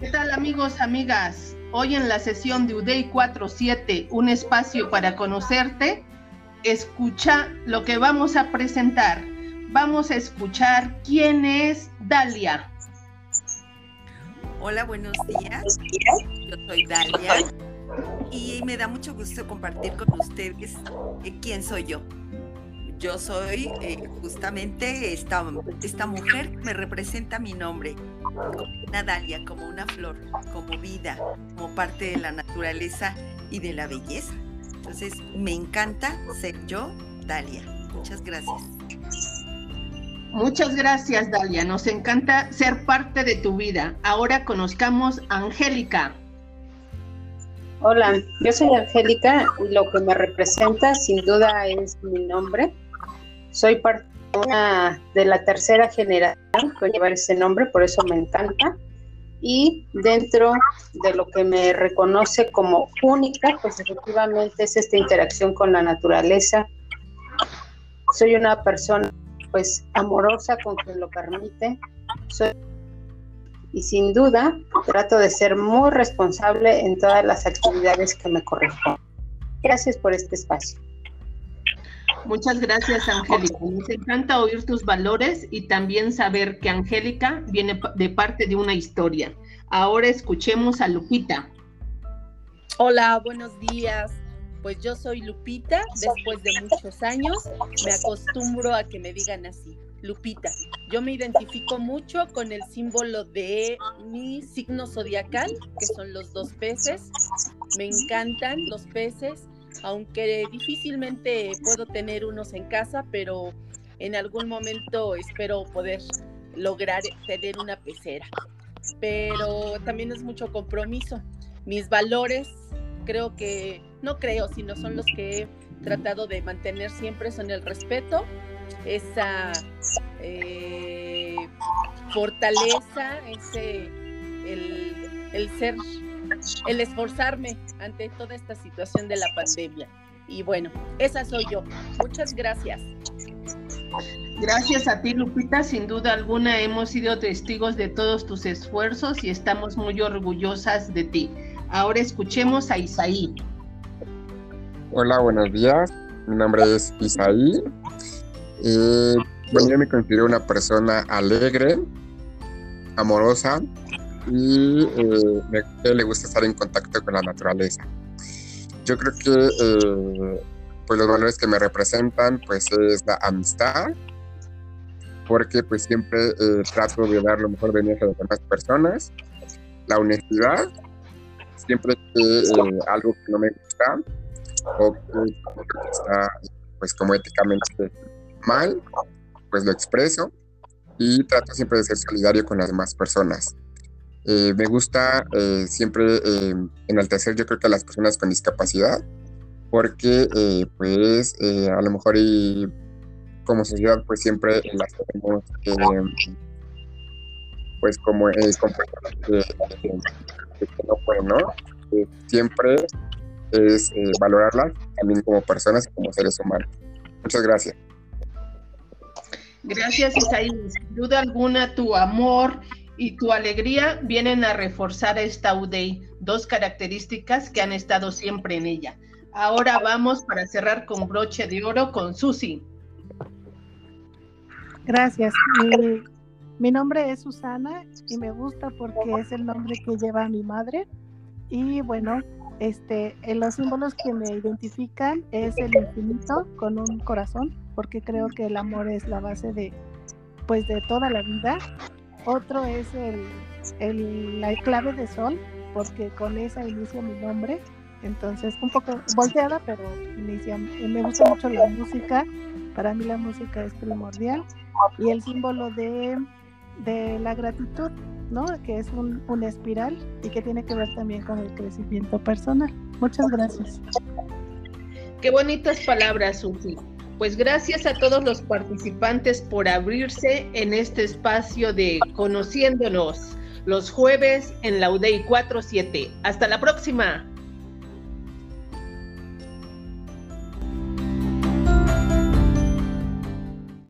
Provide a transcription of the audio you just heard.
¿Qué tal amigos, amigas? Hoy en la sesión de UDEI 47, un espacio para conocerte, escucha lo que vamos a presentar. Vamos a escuchar quién es Dalia. Hola, buenos días. Yo soy Dalia y me da mucho gusto compartir con ustedes eh, quién soy yo. Yo soy eh, justamente esta, esta mujer que me representa mi nombre, una dalia, como una flor, como vida, como parte de la naturaleza y de la belleza. Entonces, me encanta ser yo, Dalia. Muchas gracias. Muchas gracias, Dalia. Nos encanta ser parte de tu vida. Ahora conozcamos a Angélica. Hola, yo soy Angélica y lo que me representa sin duda es mi nombre. Soy parte de la tercera generación que llevar ese nombre, por eso me encanta. Y dentro de lo que me reconoce como única, pues efectivamente es esta interacción con la naturaleza. Soy una persona pues amorosa con quien lo permite. Soy y sin duda trato de ser muy responsable en todas las actividades que me corresponden. Gracias por este espacio. Muchas gracias, Angélica. Nos encanta oír tus valores y también saber que Angélica viene de parte de una historia. Ahora escuchemos a Lupita. Hola, buenos días. Pues yo soy Lupita, después de muchos años me acostumbro a que me digan así, Lupita. Yo me identifico mucho con el símbolo de mi signo zodiacal, que son los dos peces. Me encantan los peces aunque difícilmente puedo tener unos en casa, pero en algún momento espero poder lograr tener una pecera. Pero también es mucho compromiso. Mis valores, creo que, no creo, sino son los que he tratado de mantener siempre, son el respeto, esa eh, fortaleza, ese, el, el ser el esforzarme ante toda esta situación de la pandemia. Y bueno, esa soy yo. Muchas gracias. Gracias a ti, Lupita. Sin duda alguna hemos sido testigos de todos tus esfuerzos y estamos muy orgullosas de ti. Ahora escuchemos a Isaí. Hola, buenos días. Mi nombre es Isaí. bueno, yo me considero una persona alegre, amorosa, y eh, le gusta estar en contacto con la naturaleza. Yo creo que eh, pues los valores que me representan pues es la amistad, porque pues siempre eh, trato de dar lo mejor de mí a las demás personas, la honestidad, siempre que eh, algo que no me gusta o que está pues como éticamente mal, pues lo expreso y trato siempre de ser solidario con las demás personas. Eh, me gusta eh, siempre eh, enaltecer yo creo que a las personas con discapacidad, porque pues a lo mejor y como sociedad pues siempre las tenemos pues como que, no pueden, ¿no? siempre es valorarlas también como personas y como seres humanos. Muchas gracias. Gracias, Isaí. Sin duda alguna, tu amor y tu alegría vienen a reforzar esta UDEI, dos características que han estado siempre en ella. Ahora vamos para cerrar con broche de oro con Susi. Gracias. Mi, nombre es Susana y me gusta porque es el nombre que lleva mi madre. Y bueno, este, en los símbolos que me identifican es el infinito con un corazón, porque creo que el amor es la base de, pues, de toda la vida otro es el, la clave de sol, porque con esa inicia mi nombre. Entonces, un poco volteada, pero inicia. Me gusta mucho la música. Para mí la música es primordial. Y el símbolo de, la gratitud, ¿no? Que es un, una espiral y que tiene que ver también con el crecimiento personal. Muchas gracias. Qué bonitas palabras, Susi. Pues gracias a todos los participantes por abrirse en este espacio de Conociéndonos los jueves en la UDEI 47. Hasta la próxima.